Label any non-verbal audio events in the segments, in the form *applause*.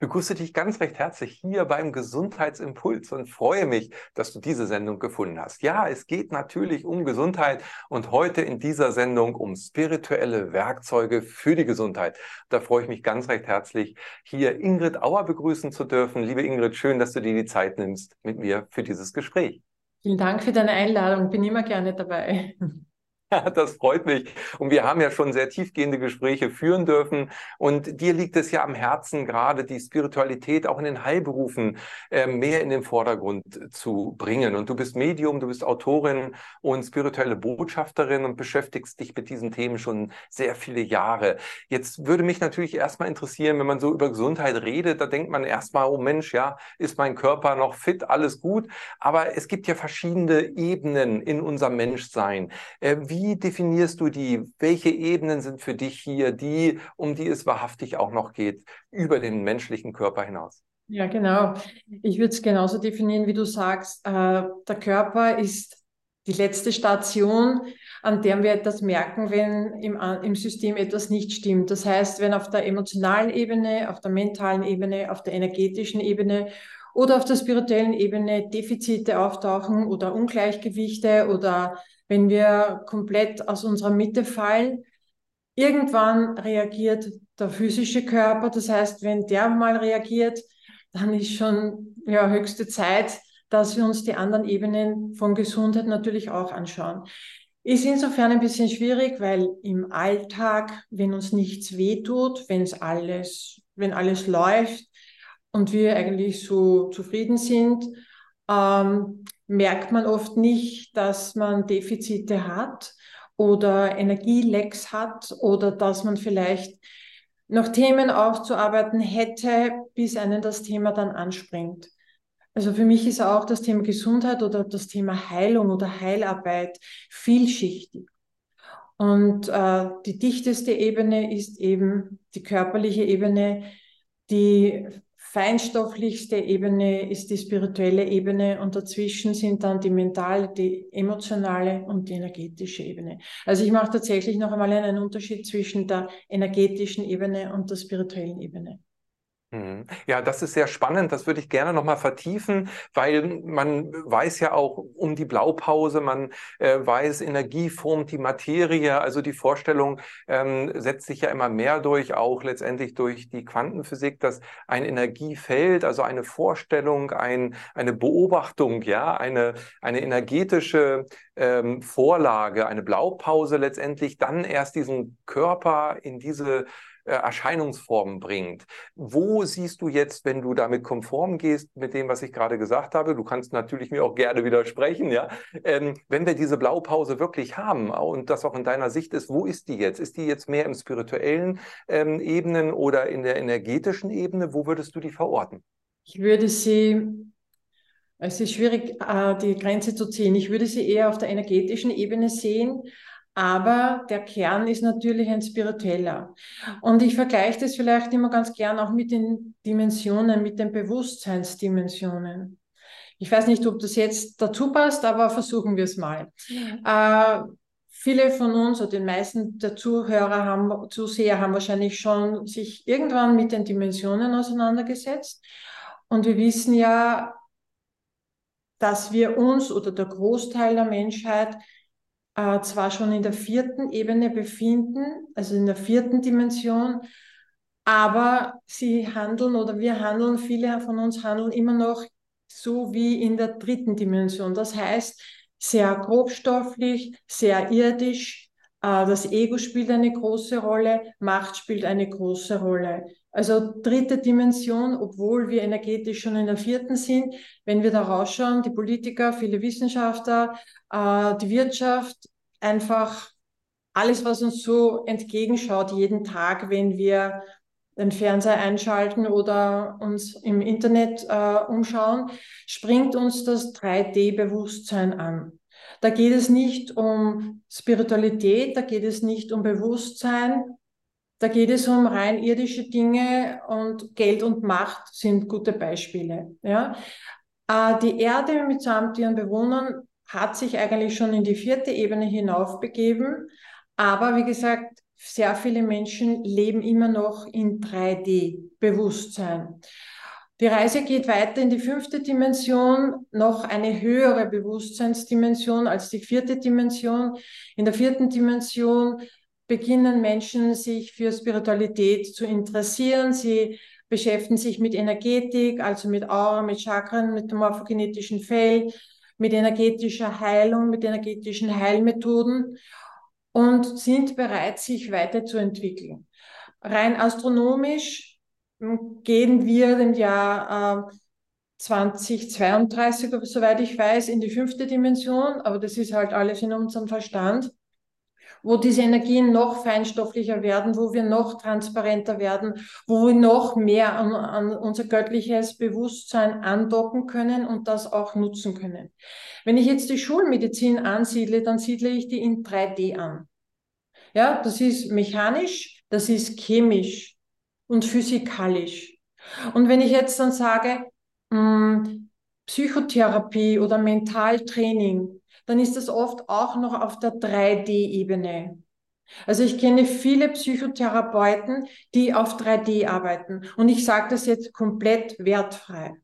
begrüße dich ganz recht herzlich hier beim Gesundheitsimpuls und freue mich, dass du diese Sendung gefunden hast. Ja, es geht natürlich um Gesundheit und heute in dieser Sendung um spirituelle Werkzeuge für die Gesundheit. Da freue ich mich ganz recht herzlich, hier Ingrid Auer begrüßen zu dürfen. Liebe Ingrid, schön, dass du dir die Zeit nimmst mit mir für dieses Gespräch. Vielen Dank für deine Einladung. Bin immer gerne dabei. *laughs* *laughs* Das freut mich. Und wir haben ja schon sehr tiefgehende Gespräche führen dürfen. Und dir liegt es ja am Herzen, gerade die Spiritualität auch in den Heilberufen äh, mehr in den Vordergrund zu bringen. Und du bist Medium, du bist Autorin und spirituelle Botschafterin und beschäftigst dich mit diesen Themen schon sehr viele Jahre. Jetzt würde mich natürlich erstmal interessieren, wenn man so über Gesundheit redet, da denkt man erstmal, oh Mensch, ja, ist mein Körper noch fit, alles gut. Aber es gibt ja verschiedene Ebenen in unserem Menschsein. Äh, wie wie definierst du die? Welche Ebenen sind für dich hier die, um die es wahrhaftig auch noch geht, über den menschlichen Körper hinaus? Ja, genau. Ich würde es genauso definieren, wie du sagst. Äh, der Körper ist die letzte Station, an der wir etwas merken, wenn im, im System etwas nicht stimmt. Das heißt, wenn auf der emotionalen Ebene, auf der mentalen Ebene, auf der energetischen Ebene oder auf der spirituellen Ebene Defizite auftauchen oder Ungleichgewichte oder wenn wir komplett aus unserer Mitte fallen. Irgendwann reagiert der physische Körper. Das heißt, wenn der mal reagiert, dann ist schon ja, höchste Zeit, dass wir uns die anderen Ebenen von Gesundheit natürlich auch anschauen. Ist insofern ein bisschen schwierig, weil im Alltag, wenn uns nichts wehtut, wenn es alles, wenn alles läuft und wir eigentlich so zufrieden sind, ähm, merkt man oft nicht, dass man Defizite hat oder Energielecks hat oder dass man vielleicht noch Themen aufzuarbeiten hätte, bis einen das Thema dann anspringt. Also für mich ist auch das Thema Gesundheit oder das Thema Heilung oder Heilarbeit vielschichtig. Und äh, die dichteste Ebene ist eben die körperliche Ebene, die feinstofflichste Ebene ist die spirituelle Ebene und dazwischen sind dann die mentale, die emotionale und die energetische Ebene. Also ich mache tatsächlich noch einmal einen Unterschied zwischen der energetischen Ebene und der spirituellen Ebene. Mhm. Ja, das ist sehr spannend. Das würde ich gerne nochmal vertiefen, weil man weiß ja auch um die Blaupause, man äh, weiß, Energie formt die Materie. Also die Vorstellung ähm, setzt sich ja immer mehr durch, auch letztendlich durch die Quantenphysik, dass ein Energiefeld, also eine Vorstellung, ein, eine Beobachtung, ja, eine, eine energetische ähm, Vorlage, eine Blaupause letztendlich dann erst diesen Körper in diese Erscheinungsformen bringt. Wo siehst du jetzt, wenn du damit konform gehst mit dem, was ich gerade gesagt habe, du kannst natürlich mir auch gerne widersprechen, ja, ähm, wenn wir diese Blaupause wirklich haben und das auch in deiner Sicht ist, wo ist die jetzt? Ist die jetzt mehr im spirituellen ähm, Ebenen oder in der energetischen Ebene? Wo würdest du die verorten? Ich würde sie es ist schwierig, äh, die Grenze zu ziehen. Ich würde sie eher auf der energetischen Ebene sehen, aber der Kern ist natürlich ein spiritueller. Und ich vergleiche das vielleicht immer ganz gern auch mit den Dimensionen, mit den Bewusstseinsdimensionen. Ich weiß nicht, ob das jetzt dazu passt, aber versuchen wir es mal. Ja. Äh, viele von uns oder die meisten der Zuhörer haben, Zuseher haben wahrscheinlich schon sich irgendwann mit den Dimensionen auseinandergesetzt. Und wir wissen ja, dass wir uns oder der Großteil der Menschheit äh, zwar schon in der vierten Ebene befinden, also in der vierten Dimension, aber sie handeln oder wir handeln, viele von uns handeln immer noch so wie in der dritten Dimension. Das heißt, sehr grobstofflich, sehr irdisch. Äh, das Ego spielt eine große Rolle, Macht spielt eine große Rolle. Also dritte Dimension, obwohl wir energetisch schon in der vierten sind. Wenn wir da rausschauen, die Politiker, viele Wissenschaftler, äh, die Wirtschaft, einfach alles, was uns so entgegenschaut, jeden Tag, wenn wir den Fernseher einschalten oder uns im Internet äh, umschauen, springt uns das 3D-Bewusstsein an. Da geht es nicht um Spiritualität, da geht es nicht um Bewusstsein, da geht es um rein irdische Dinge und Geld und Macht sind gute Beispiele. Ja? Äh, die Erde mitsamt ihren Bewohnern hat sich eigentlich schon in die vierte Ebene hinaufbegeben. Aber wie gesagt, sehr viele Menschen leben immer noch in 3D-Bewusstsein. Die Reise geht weiter in die fünfte Dimension, noch eine höhere Bewusstseinsdimension als die vierte Dimension. In der vierten Dimension beginnen Menschen sich für Spiritualität zu interessieren. Sie beschäftigen sich mit Energetik, also mit Aura, mit Chakren, mit dem morphogenetischen Feld, mit energetischer Heilung, mit energetischen Heilmethoden und sind bereit, sich weiterzuentwickeln. Rein astronomisch hm, gehen wir im Jahr äh, 2032, soweit ich weiß, in die fünfte Dimension, aber das ist halt alles in unserem Verstand wo diese Energien noch feinstofflicher werden, wo wir noch transparenter werden, wo wir noch mehr an, an unser göttliches Bewusstsein andocken können und das auch nutzen können. Wenn ich jetzt die Schulmedizin ansiedle, dann siedle ich die in 3D an. Ja, das ist mechanisch, das ist chemisch und physikalisch. Und wenn ich jetzt dann sage, mh, hm, Psychotherapie oder Mentaltraining, dann ist das oft auch noch auf der 3D-Ebene. Also ich kenne viele Psychotherapeuten, die auf 3D arbeiten. Und ich sage das jetzt komplett wertfrei.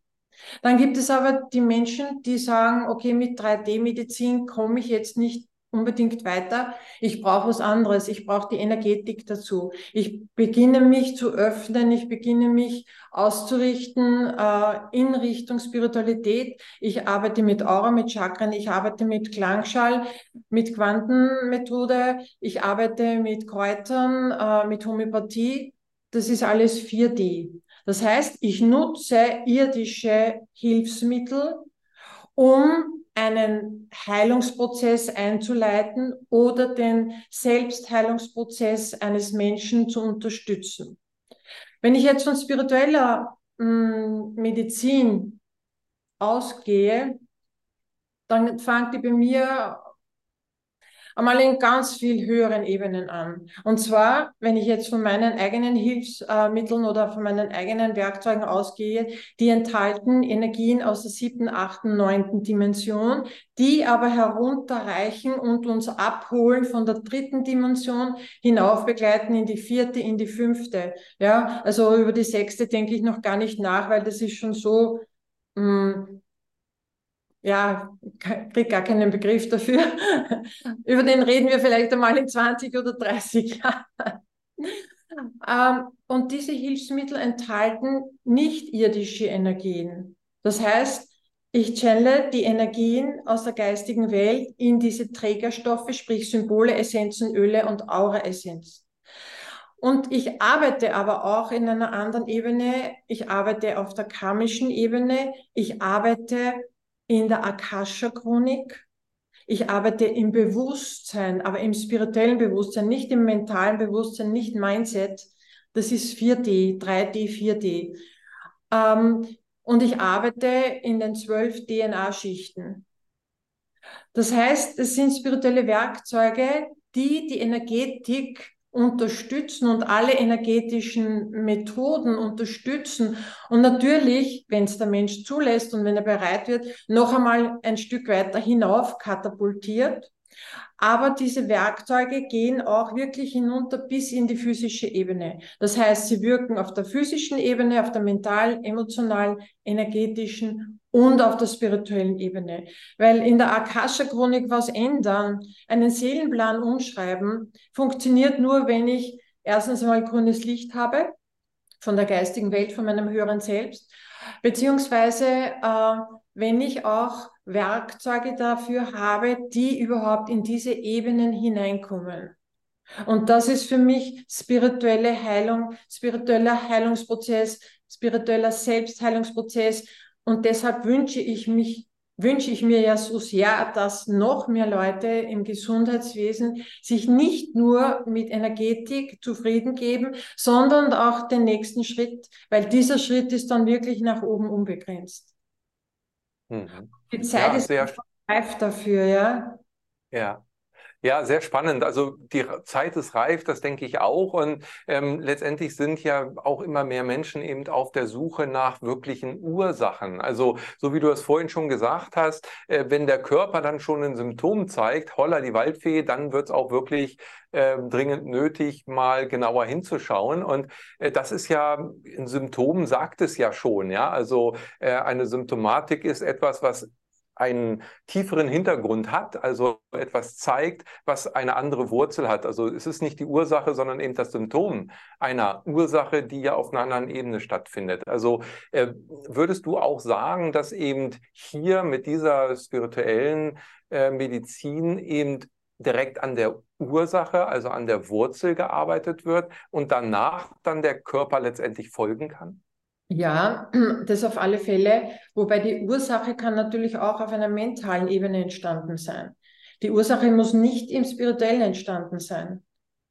Dann gibt es aber die Menschen, die sagen, okay, mit 3D-Medizin komme ich jetzt nicht unbedingt weiter. Ich brauche was anderes. Ich brauche die Energetik dazu. Ich beginne mich zu öffnen. Ich beginne mich auszurichten äh, in Richtung Spiritualität. Ich arbeite mit Aura, mit Chakren. Ich arbeite mit Klangschall, mit Quantenmethode. Ich arbeite mit Kräutern, äh, mit Homöopathie. Das ist alles 4D. Das heißt, ich nutze irdische Hilfsmittel, um einen Heilungsprozess einzuleiten oder den Selbstheilungsprozess eines Menschen zu unterstützen. Wenn ich jetzt von spiritueller mh, hm, Medizin ausgehe, dann fängt die bei mir einmal in ganz viel höheren Ebenen an. Und zwar, wenn ich jetzt von meinen eigenen Hilfsmitteln oder von meinen eigenen Werkzeugen ausgehe, die enthalten Energien aus der siebten, achten, neunten Dimension, die aber herunterreichen und uns abholen von der dritten Dimension hinauf begleiten in die vierte, in die fünfte. Ja, also über die sechste denke ich noch gar nicht nach, weil das ist schon so, mh, hm, ja, kriege gar keinen Begriff dafür. *laughs* Über den reden wir vielleicht einmal in 20 oder 30 Jahren. *laughs* Ähm, und diese Hilfsmittel enthalten nicht irdische Energien. Das heißt, ich channele die Energien aus der geistigen Welt in diese Trägerstoffe, sprich Symbole, Essenzen, Öle und Aura-Essenzen. Und ich arbeite aber auch in einer anderen Ebene. Ich arbeite auf der karmischen Ebene. Ich arbeite in der Akasha-Chronik. Ich arbeite im Bewusstsein, aber im spirituellen Bewusstsein, nicht im mentalen Bewusstsein, nicht Mindset. Das ist 4D, 3D, 4D. Ähm, und ich arbeite in den zwölf DNA-Schichten. Das heißt, es sind spirituelle Werkzeuge, die die Energetik unterstützen und alle energetischen Methoden unterstützen und natürlich, wenn es der Mensch zulässt und wenn er bereit wird, noch einmal ein Stück weiter hinauf katapultiert. Aber diese Werkzeuge gehen auch wirklich hinunter bis in die physische Ebene. Das heißt, sie wirken auf der physischen Ebene, auf der mental, emotional, energetischen und auf der spirituellen Ebene. Weil in der Akasha-Chronik was ändern, einen Seelenplan umschreiben, funktioniert nur, wenn ich erstens einmal grünes Licht habe von der geistigen Welt, von meinem höheren Selbst, beziehungsweise äh, wenn ich auch Werkzeuge dafür habe, die überhaupt in diese Ebenen hineinkommen. Und das ist für mich spirituelle Heilung, spiritueller Heilungsprozess, spiritueller Selbstheilungsprozess. Und deshalb wünsche ich mich, wünsche ich mir ja so sehr, dass noch mehr Leute im Gesundheitswesen sich nicht nur mit Energetik zufrieden geben, sondern auch den nächsten Schritt, weil dieser Schritt ist dann wirklich nach oben unbegrenzt. Mhm. Die Zeit Ja, ist sehr, reif dafür, ja. ja. Ja, sehr spannend. Also die Zeit ist reif, das denke ich auch. Und ähm, letztendlich sind ja auch immer mehr Menschen eben auf der Suche nach wirklichen Ursachen. Also so wie du es vorhin schon gesagt hast, äh, wenn der Körper dann schon ein Symptom zeigt, holla die Waldfee, dann wird es auch wirklich äh, dringend nötig, mal genauer hinzuschauen. Und äh, das ist ja, ein Symptom sagt es ja schon. Ja, also äh, eine Symptomatik ist etwas, was einen tieferen Hintergrund hat, also etwas zeigt, was eine andere Wurzel hat. Also es ist nicht die Ursache, sondern eben das Symptom einer Ursache, die ja auf einer anderen Ebene stattfindet. Also äh, würdest du auch sagen, dass eben hier mit dieser spirituellen äh, Medizin eben direkt an der Ursache, also an der Wurzel gearbeitet wird und danach dann der Körper letztendlich folgen kann? Ja, *clears throat* das auf alle Fälle. Wobei die Ursache kann natürlich auch auf einer mentalen Ebene entstanden sein. Die Ursache muss nicht im Spirituellen entstanden sein.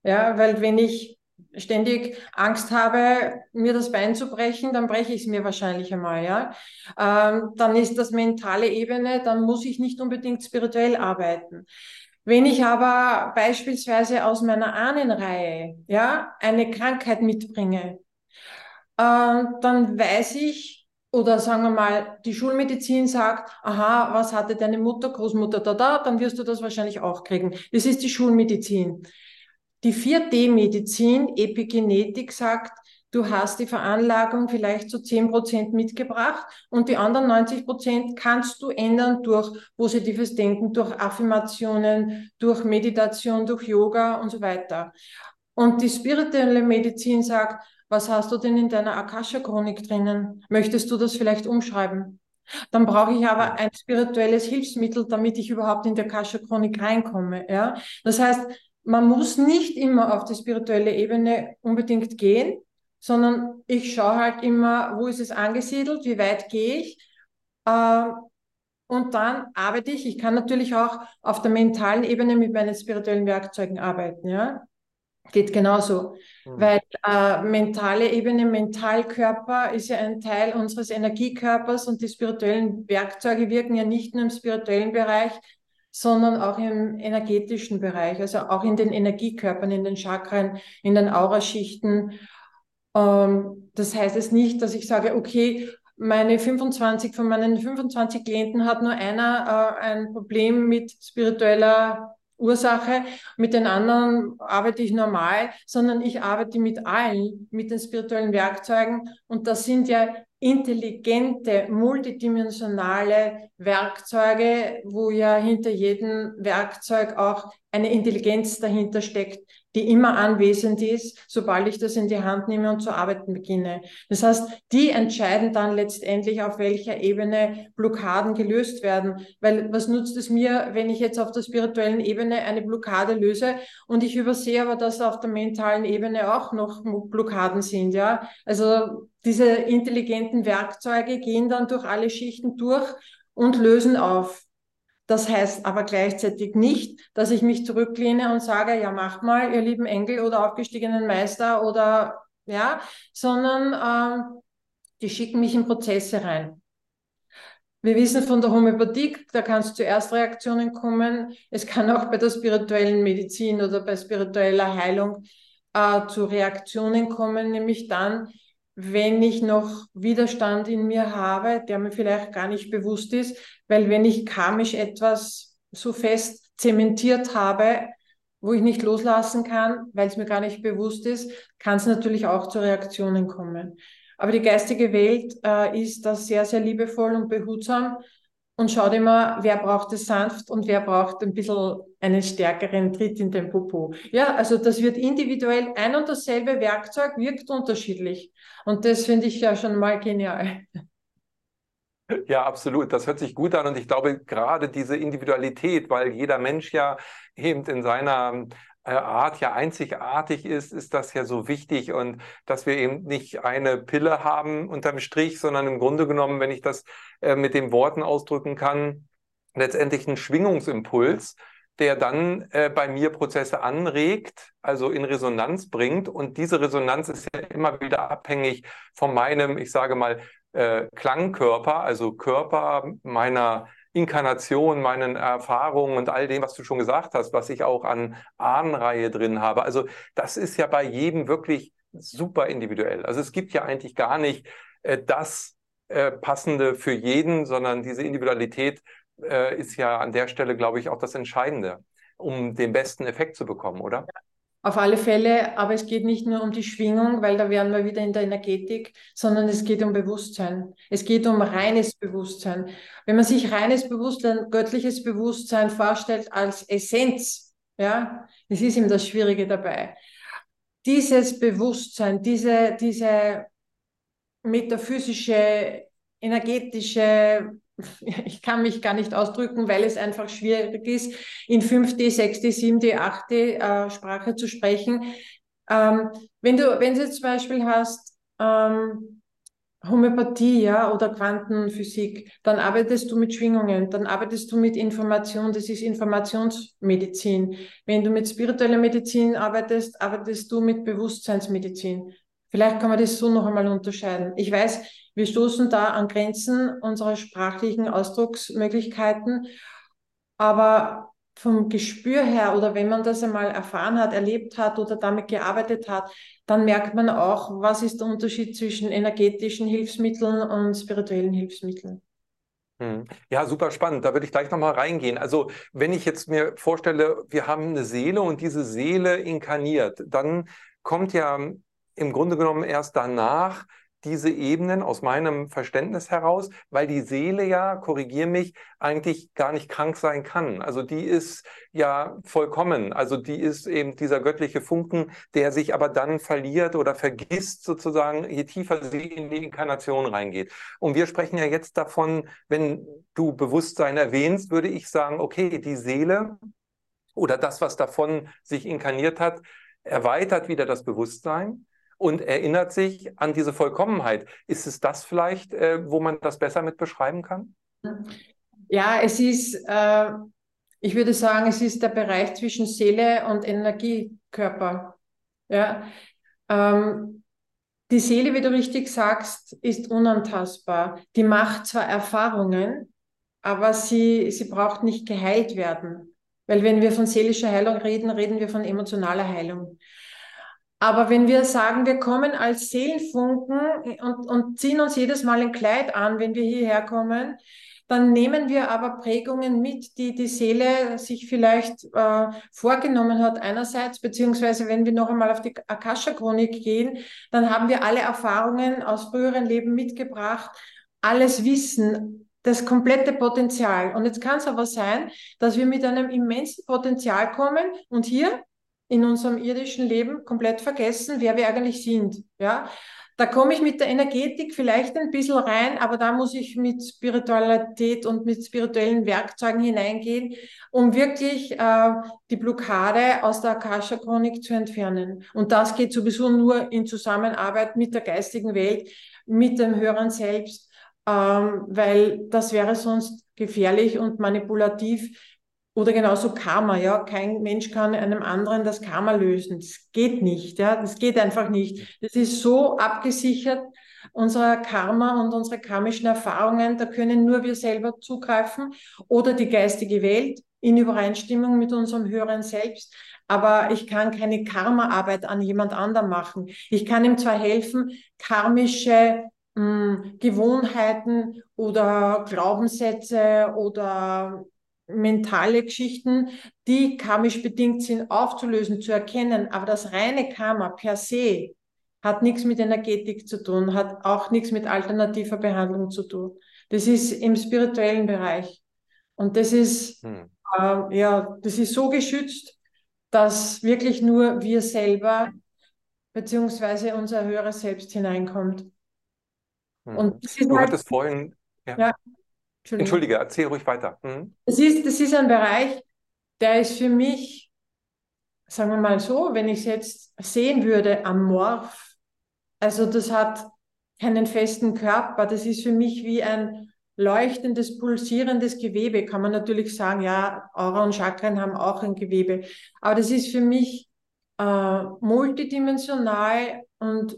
Ja, weil wenn ich ständig Angst habe, mir das Bein zu brechen, dann breche ich es mir wahrscheinlich einmal, ja. Ähm, dann ist das mentale Ebene, dann muss ich nicht unbedingt spirituell arbeiten. Wenn ich aber beispielsweise aus meiner Ahnenreihe, ja, eine Krankheit mitbringe, dann weiß ich, oder sagen wir mal, die Schulmedizin sagt, aha, was hatte deine Mutter, Großmutter da, da, dann wirst du das wahrscheinlich auch kriegen. Das ist die Schulmedizin. Die 4D-Medizin, Epigenetik, sagt, du hast die Veranlagung vielleicht zu 10 Prozent mitgebracht und die anderen 90 Prozent kannst du ändern durch positives Denken, durch Affirmationen, durch Meditation, durch Yoga und so weiter. Und die spirituelle Medizin sagt, was hast du denn in deiner Akasha-Chronik drinnen? Möchtest du das vielleicht umschreiben? Dann brauche ich aber ein spirituelles Hilfsmittel, damit ich überhaupt in die Akasha-Chronik reinkomme. Ja? Das heißt, man muss nicht immer auf die spirituelle Ebene unbedingt gehen, sondern ich schaue halt immer, wo ist es angesiedelt, wie weit gehe ich. Äh, und dann arbeite ich. Ich kann natürlich auch auf der mentalen Ebene mit meinen spirituellen Werkzeugen arbeiten. Ja? Geht genauso, mhm. weil äh, mentale Ebene, Mentalkörper ist ja ein Teil unseres Energiekörpers und die spirituellen Werkzeuge wirken ja nicht nur im spirituellen Bereich, sondern auch im energetischen Bereich, also auch in den Energiekörpern, in den Chakren, in den Auraschichten. Ähm, das heißt es nicht, dass ich sage, okay, meine 25 von meinen 25 Klienten hat nur einer äh, ein Problem mit spiritueller Ursache. Mit den anderen arbeite ich normal, sondern ich arbeite mit allen, mit den spirituellen Werkzeugen. Und das sind ja intelligente, multidimensionale Werkzeuge, wo ja hinter jedem Werkzeug auch eine Intelligenz dahinter steckt, die immer anwesend ist, sobald ich das in die Hand nehme und zu arbeiten beginne. Das heißt, die entscheiden dann letztendlich, auf welcher Ebene Blockaden gelöst werden. Weil was nutzt es mir, wenn ich jetzt auf der spirituellen Ebene eine Blockade löse und ich übersehe aber, dass auf der mentalen Ebene auch noch Blockaden sind, ja? Also diese intelligenten Werkzeuge gehen dann durch alle Schichten durch und lösen auf. Das heißt aber gleichzeitig nicht, dass ich mich zurücklehne und sage, ja, macht mal, ihr lieben Engel oder aufgestiegenen Meister oder ja, sondern ähm, die schicken mich in Prozesse rein. Wir wissen von der Homöopathie, da kann es zu Erstreaktionen kommen. Es kann auch bei der spirituellen Medizin oder bei spiritueller Heilung äh, zu Reaktionen kommen, nämlich dann, wenn ich noch Widerstand in mir habe, der mir vielleicht gar nicht bewusst ist, weil wenn ich karmisch etwas so fest zementiert habe, wo ich nicht loslassen kann, weil es mir gar nicht bewusst ist, kann es natürlich auch zu Reaktionen kommen. Aber die geistige Welt äh, ist da sehr, sehr liebevoll und behutsam und schaut immer, wer braucht es sanft und wer braucht ein bisschen einen stärkeren Tritt in den Popo. Ja, also das wird individuell, ein und dasselbe Werkzeug wirkt unterschiedlich. Und das finde ich ja schon mal genial. Ja, absolut. Das hört sich gut an und ich glaube gerade diese Individualität, weil jeder Mensch ja eben in seiner Art ja einzigartig ist, ist das ja so wichtig und dass wir eben nicht eine Pille haben unterm Strich, sondern im Grunde genommen, wenn ich das äh, mit den Worten ausdrücken kann, letztendlich ein Schwingungsimpuls, der dann äh, bei mir Prozesse anregt, also in Resonanz bringt. Und diese Resonanz ist ja immer wieder abhängig von meinem, ich sage mal, äh, Klangkörper, also Körper meiner Inkarnationen, meinen Erfahrungen und all dem, was du schon gesagt hast, was ich auch an Ahnenreihe drin habe. Also das ist ja bei jedem wirklich super individuell. Also es gibt ja eigentlich gar nicht äh, das äh, Passende für jeden, sondern diese Individualität äh, ist ja an der Stelle, glaube ich, auch das Entscheidende, um den besten Effekt zu bekommen, oder? Auf alle Fälle, aber es geht nicht nur um die Schwingung, weil da wären wir wieder in der Energetik, sondern es geht um Bewusstsein. Es geht um reines Bewusstsein. Wenn man sich reines Bewusstsein, göttliches Bewusstsein vorstellt als Essenz, ja, das ist ihm das Schwierige dabei. Dieses Bewusstsein, diese, diese metaphysische, energetische *laughs* ich kann mich gar nicht ausdrücken, weil es einfach schwierig ist, in 5D, 6D, 7D, 8D äh, Sprache zu sprechen. Ähm, wenn du, wenn du jetzt zum Beispiel hast, ähm, Homöopathie, ja, oder Quantenphysik, dann arbeitest du mit Schwingungen, dann arbeitest du mit Information, das ist Informationsmedizin. Wenn du mit spiritueller Medizin arbeitest, arbeitest du mit Bewusstseinsmedizin. Vielleicht kann man das so noch einmal unterscheiden. Ich weiß, wir stoßen da an Grenzen unserer sprachlichen Ausdrucksmöglichkeiten, aber vom Gespür her oder wenn man das einmal erfahren hat, erlebt hat oder damit gearbeitet hat, dann merkt man auch, was ist der Unterschied zwischen energetischen Hilfsmitteln und spirituellen Hilfsmitteln. Hm. Ja, super spannend. Da würde ich gleich nochmal reingehen. Also, wenn ich jetzt mir vorstelle, wir haben eine Seele und diese Seele inkarniert, dann kommt ja im Grunde genommen erst danach diese Ebenen aus meinem Verständnis heraus, weil die Seele ja, korrigier mich, eigentlich gar nicht krank sein kann. Also die ist ja vollkommen. Also die ist eben dieser göttliche Funken, der sich aber dann verliert oder vergisst sozusagen, je tiefer sie in die Inkarnation reingeht. Und wir sprechen ja jetzt davon, wenn du Bewusstsein erwähnst, würde ich sagen, okay, die Seele oder das, was davon sich inkarniert hat, erweitert wieder das Bewusstsein und erinnert sich an diese Vollkommenheit. Ist es das vielleicht, äh, wo man das besser mit beschreiben kann? Ja, es ist, äh, ich würde sagen, es ist der Bereich zwischen Seele und Energiekörper. Ja, ähm, die Seele, wie du richtig sagst, ist unantastbar. Die macht zwar Erfahrungen, aber sie, sie braucht nicht geheilt werden. Weil wenn wir von seelischer Heilung reden, reden wir von emotionaler Heilung. Aber wenn wir sagen, wir kommen als Seelenfunken und, und ziehen uns jedes Mal ein Kleid an, wenn wir hierher kommen, dann nehmen wir aber Prägungen mit, die die Seele sich vielleicht äh, vorgenommen hat einerseits, beziehungsweise wenn wir noch einmal auf die Akasha-Chronik gehen, dann haben wir alle Erfahrungen aus früheren Leben mitgebracht, alles Wissen, das komplette Potenzial. Und jetzt kann es aber sein, dass wir mit einem immensen Potenzial kommen und hier in unserem irdischen Leben komplett vergessen, wer wir eigentlich sind. Ja, da komme ich mit der Energetik vielleicht ein bisschen rein, aber da muss ich mit Spiritualität und mit spirituellen Werkzeugen hineingehen, um wirklich äh, die Blockade aus der Akasha-Chronik zu entfernen. Und das geht sowieso nur in Zusammenarbeit mit der geistigen Welt, mit dem Hören selbst, ähm, weil das wäre sonst gefährlich und manipulativ oder genauso Karma, ja. Kein Mensch kann einem anderen das Karma lösen. Das geht nicht, ja. Das geht einfach nicht. Das ist so abgesichert, unser Karma und unsere karmischen Erfahrungen, da können nur wir selber zugreifen oder die geistige Welt in Übereinstimmung mit unserem höheren Selbst. Aber ich kann keine Karma-Arbeit an jemand anderem machen. Ich kann ihm zwar helfen, karmische mh, hm, Gewohnheiten oder Glaubenssätze oder mentale Geschichten, die karmisch bedingt sind, aufzulösen, zu erkennen. Aber das reine Karma per se hat nichts mit Energetik zu tun, hat auch nichts mit alternativer Behandlung zu tun. Das ist im spirituellen Bereich. Und das ist, hm. äh, ja, das ist so geschützt, dass wirklich nur wir selber beziehungsweise unser höheres Selbst hineinkommt. Hm. Und das ist du halt, hattest vorhin, ja. ja Entschuldige, erzähl ruhig weiter. Mhm. Das, ist, das ist ein Bereich, der ist für mich, sagen wir mal so, wenn ich es jetzt sehen würde, amorph. Also das hat keinen festen Körper. Das ist für mich wie ein leuchtendes, pulsierendes Gewebe. Kann man natürlich sagen, ja, Aura und Chakren haben auch ein Gewebe. Aber das ist für mich äh, multidimensional und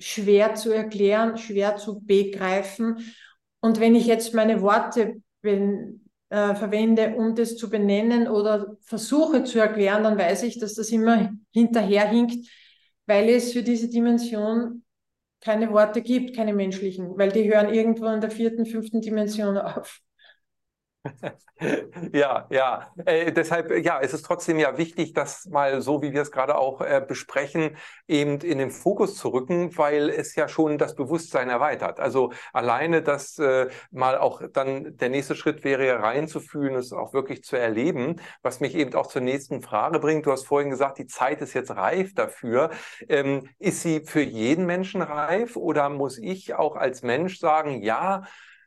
schwer zu erklären, schwer zu begreifen. Und wenn ich jetzt meine Worte äh, verwende, um das zu benennen oder versuche zu erklären, dann weiß ich, dass das immer hinterherhinkt, weil es für diese Dimension keine Worte gibt, keine menschlichen, weil die hören irgendwo in der vierten, fünften Dimension auf. *laughs* Ja, ja. Äh, deshalb, ja, es ist trotzdem ja wichtig, das mal so, wie wir es gerade auch äh, besprechen, eben in den Fokus zu rücken, weil es ja schon das Bewusstsein erweitert. Also alleine das äh, mal auch dann der nächste Schritt wäre ja reinzufühlen, es auch wirklich zu erleben, was mich eben auch zur nächsten Frage bringt. Du hast vorhin gesagt, die Zeit ist jetzt reif dafür. Ähm, ist sie für jeden Menschen reif oder muss ich auch als Mensch sagen, ja,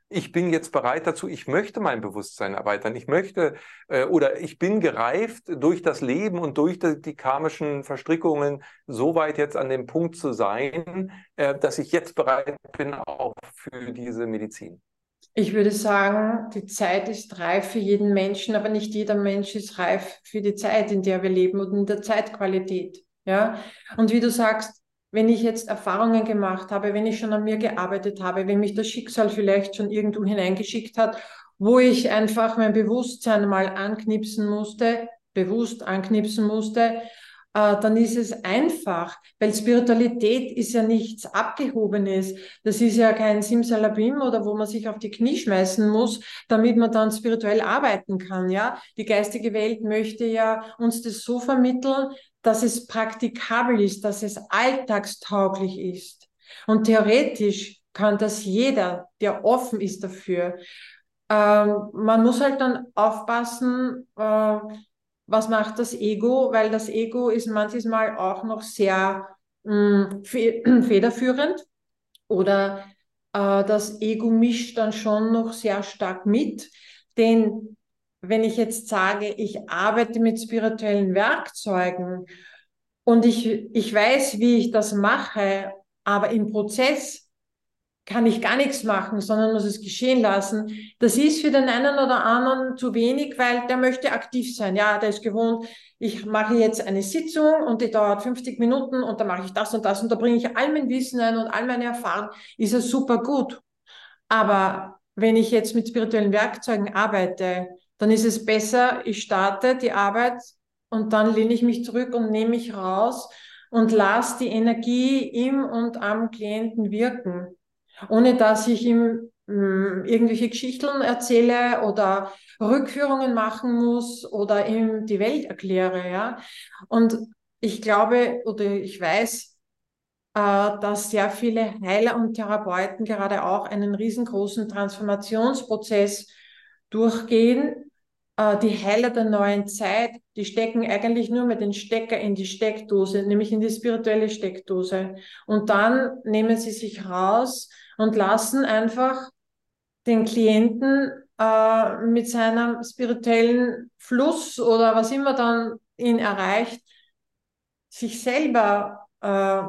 ich bin jetzt bereit dazu, ich möchte mein Bewusstsein erweitern, ich möchte äh, oder ich bin gereift durch das Leben und durch die, die karmischen Verstrickungen so weit jetzt an dem Punkt zu sein, äh, dass ich jetzt bereit bin auch für diese Medizin. Ich würde sagen, die Zeit ist reif für jeden Menschen, aber nicht jeder Mensch ist reif für die Zeit, in der wir leben und in der Zeitqualität. Ja, und wie du sagst, wenn ich jetzt Erfahrungen gemacht habe, wenn ich schon an mir gearbeitet habe, wenn mich das Schicksal vielleicht schon irgendwo hineingeschickt hat, wo ich einfach mein Bewusstsein mal anknipsen musste, bewusst anknipsen musste, dann ist es einfach, weil Spiritualität ist ja nichts Abgehobenes. Das ist ja kein Simsalabim oder wo man sich auf die Knie schmeißen muss, damit man dann spirituell arbeiten kann. Ja, die geistige Welt möchte ja uns das so vermitteln, dass es praktikabel ist, dass es alltagstauglich ist. Und theoretisch kann das jeder, der offen ist dafür. Ähm, man muss halt dann aufpassen, äh, was macht das Ego, weil das Ego ist manchmal auch noch sehr mh, hm, *clears throat* federführend. Oder äh, das Ego mischt dann schon noch sehr stark mit, denn wenn ich jetzt sage, ich arbeite mit spirituellen Werkzeugen und ich, ich weiß, wie ich das mache, aber im Prozess kann ich gar nichts machen, sondern muss es geschehen lassen. Das ist für den einen oder anderen zu wenig, weil der möchte aktiv sein. Ja, der ist gewohnt, ich mache jetzt eine Sitzung und die dauert 50 Minuten und da mache ich das und das und da bringe ich all mein Wissen ein und all meine Erfahrungen. Ist es super gut. Aber wenn ich jetzt mit spirituellen Werkzeugen arbeite, dann ist es besser, ich starte die Arbeit und dann lehne ich mich zurück und nehme mich raus und lasse die Energie im und am Klienten wirken, ohne dass ich ihm hm, irgendwelche Geschichten erzähle oder Rückführungen machen muss oder ihm die Welt erkläre, ja. Und ich glaube oder ich weiß, äh, dass sehr viele Heiler und Therapeuten gerade auch einen riesengroßen Transformationsprozess durchgehen, äh, die Heiler der neuen Zeit, die stecken eigentlich nur mit den Stecker in die Steckdose, nämlich in die spirituelle Steckdose. Und dann nehmen sie sich raus und lassen einfach den Klienten äh, mit seinem spirituellen Fluss oder was immer dann ihn erreicht, sich selber, äh,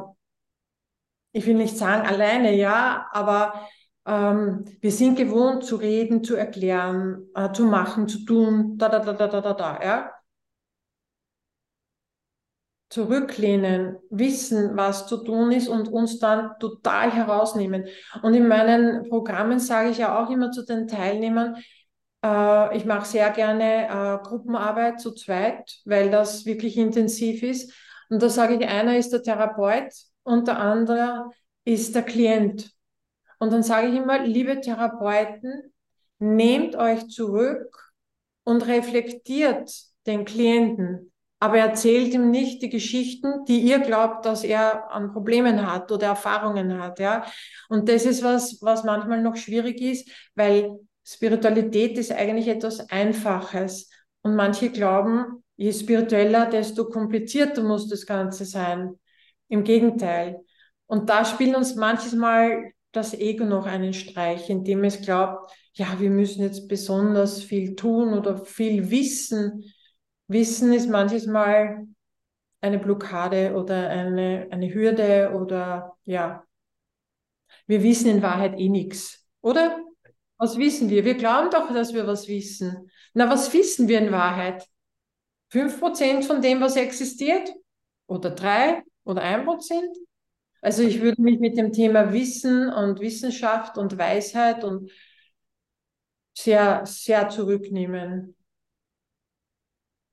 ich will nicht sagen alleine, ja, aber ähm, wir sind gewohnt zu reden, zu erklären, äh, zu machen, zu tun, da, da, da, da, da, da, ja. Zurücklehnen, wissen, was zu tun ist und uns dann total herausnehmen. Und in meinen Programmen sage ich ja auch immer zu den Teilnehmern, äh, ich mache sehr gerne äh, Gruppenarbeit zu zweit, weil das wirklich intensiv ist. Und da sage ich, einer ist der Therapeut und der andere ist der Klient. Und dann sage ich immer, liebe Therapeuten, nehmt euch zurück und reflektiert den Klienten, aber erzählt ihm nicht die Geschichten, die ihr glaubt, dass er an Problemen hat oder Erfahrungen hat, ja. Und das ist was, was manchmal noch schwierig ist, weil Spiritualität ist eigentlich etwas Einfaches. Und manche glauben, je spiritueller, desto komplizierter muss das Ganze sein. Im Gegenteil. Und da spielen uns manches Mal das Ego noch einen Streich, indem es glaubt, ja, wir müssen jetzt besonders viel tun oder viel wissen. Wissen ist manches Mal eine Blockade oder eine, eine Hürde oder ja, wir wissen in Wahrheit eh nichts, oder? Was wissen wir? Wir glauben doch, dass wir was wissen. Na, was wissen wir in Wahrheit? Fünf Prozent von dem, was existiert? Oder drei? Oder ein Prozent? Also ich würde mich mit dem Thema Wissen und Wissenschaft und Weisheit und sehr, sehr zurücknehmen.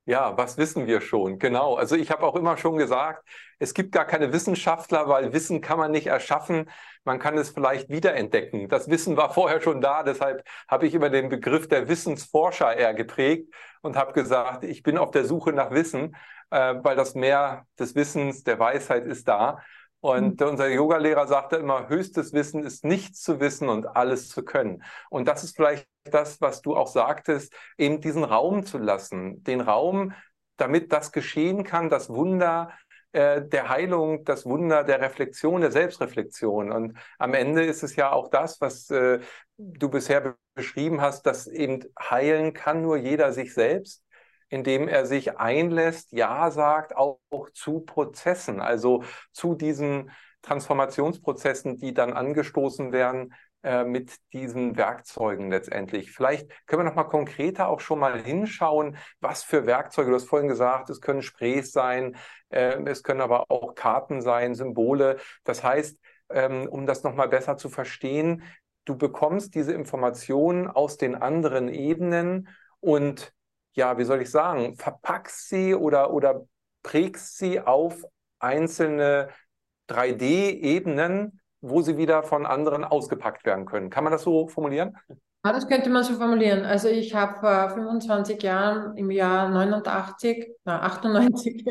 Ja, was wissen wir schon? Genau. Also ich habe auch immer schon gesagt, es gibt gar keine Wissenschaftler, weil Wissen kann man nicht erschaffen. Man kann es vielleicht wiederentdecken. Das Wissen war vorher schon da. Deshalb habe ich immer den Begriff der Wissensforscher eher geprägt und habe gesagt, ich bin auf der Suche nach Wissen, äh, weil das Meer des Wissens, der Weisheit ist da. Und mhm. unser Yogalehrer sagte immer, höchstes Wissen ist nichts zu wissen und alles zu können. Und das ist vielleicht das, was du auch sagtest, eben diesen Raum zu lassen, den Raum, damit das geschehen kann, das Wunder äh, der Heilung, das Wunder der Reflexion, der Selbstreflexion. Und am Ende ist es ja auch das, was äh, du bisher beschrieben hast, dass eben heilen kann nur jeder sich selbst indem er sich einlässt, ja sagt, auch, zu Prozessen, also zu diesen Transformationsprozessen, die dann angestoßen werden äh, mit diesen Werkzeugen letztendlich. Vielleicht können wir noch mal konkreter auch schon mal hinschauen, was für Werkzeuge. Du hast vorhin gesagt, es können Sprays sein, äh, es können aber auch Karten sein, Symbole. Das heißt, ähm, um das noch mal besser zu verstehen, du bekommst diese Informationen aus den anderen Ebenen und ja, wie soll ich sagen, verpackst sie oder, oder prägst sie auf einzelne 3D-Ebenen, wo sie wieder von anderen ausgepackt werden können. Kann man das so formulieren? Ja, das könnte man so formulieren. Also ich habe vor 25 Jahren im Jahr 89, na 98,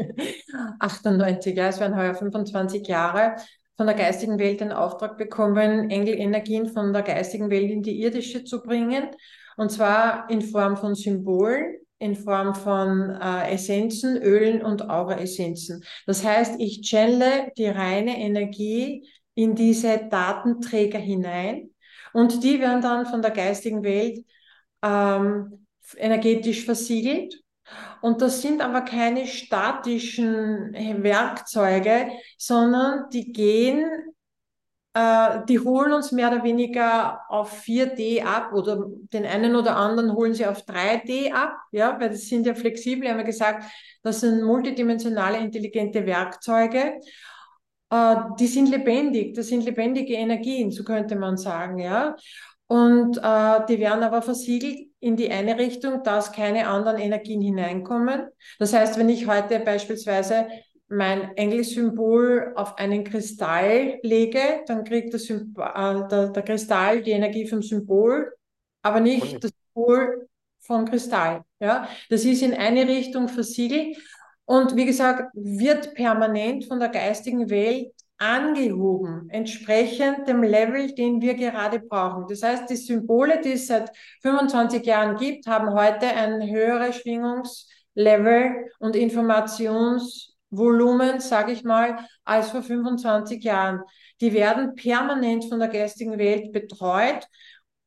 98, *laughs* ja, es werden heuer 25 Jahre, von der geistigen Welt den Auftrag bekommen, Engelenergien von der geistigen Welt in die irdische zu bringen. Und zwar in Form von Symbolen, in Form von äh, Essenzen, Ölen und Aura-Essenzen. Das heißt, ich channele die reine Energie in diese Datenträger hinein und die werden dann von der geistigen Welt ähm, energetisch versiegelt. Und das sind aber keine statischen Werkzeuge, sondern die gehen die holen uns mehr oder weniger auf 4D ab oder den einen oder anderen holen sie auf 3D ab, ja, weil das sind ja flexibel, haben wir gesagt, das sind multidimensionale intelligente Werkzeuge. Äh, die sind lebendig, das sind lebendige Energien, so könnte man sagen, ja. Und äh, die werden aber versiegelt in die eine Richtung, dass keine anderen Energien hineinkommen. Das heißt, wenn ich heute beispielsweise mein Engelsymbol auf einen Kristall lege, dann kriegt das äh, der, der, Kristall die Energie vom Symbol, aber nicht das Symbol vom Kristall. Ja? Das ist in eine Richtung versiegelt und wie gesagt, wird permanent von der geistigen Welt angehoben, entsprechend dem Level, den wir gerade brauchen. Das heißt, die Symbole, die es seit 25 Jahren gibt, haben heute ein höheres Schwingungslevel und Informations- Volumen, sage ich mal, als vor 25 Jahren. Die werden permanent von der geistigen Welt betreut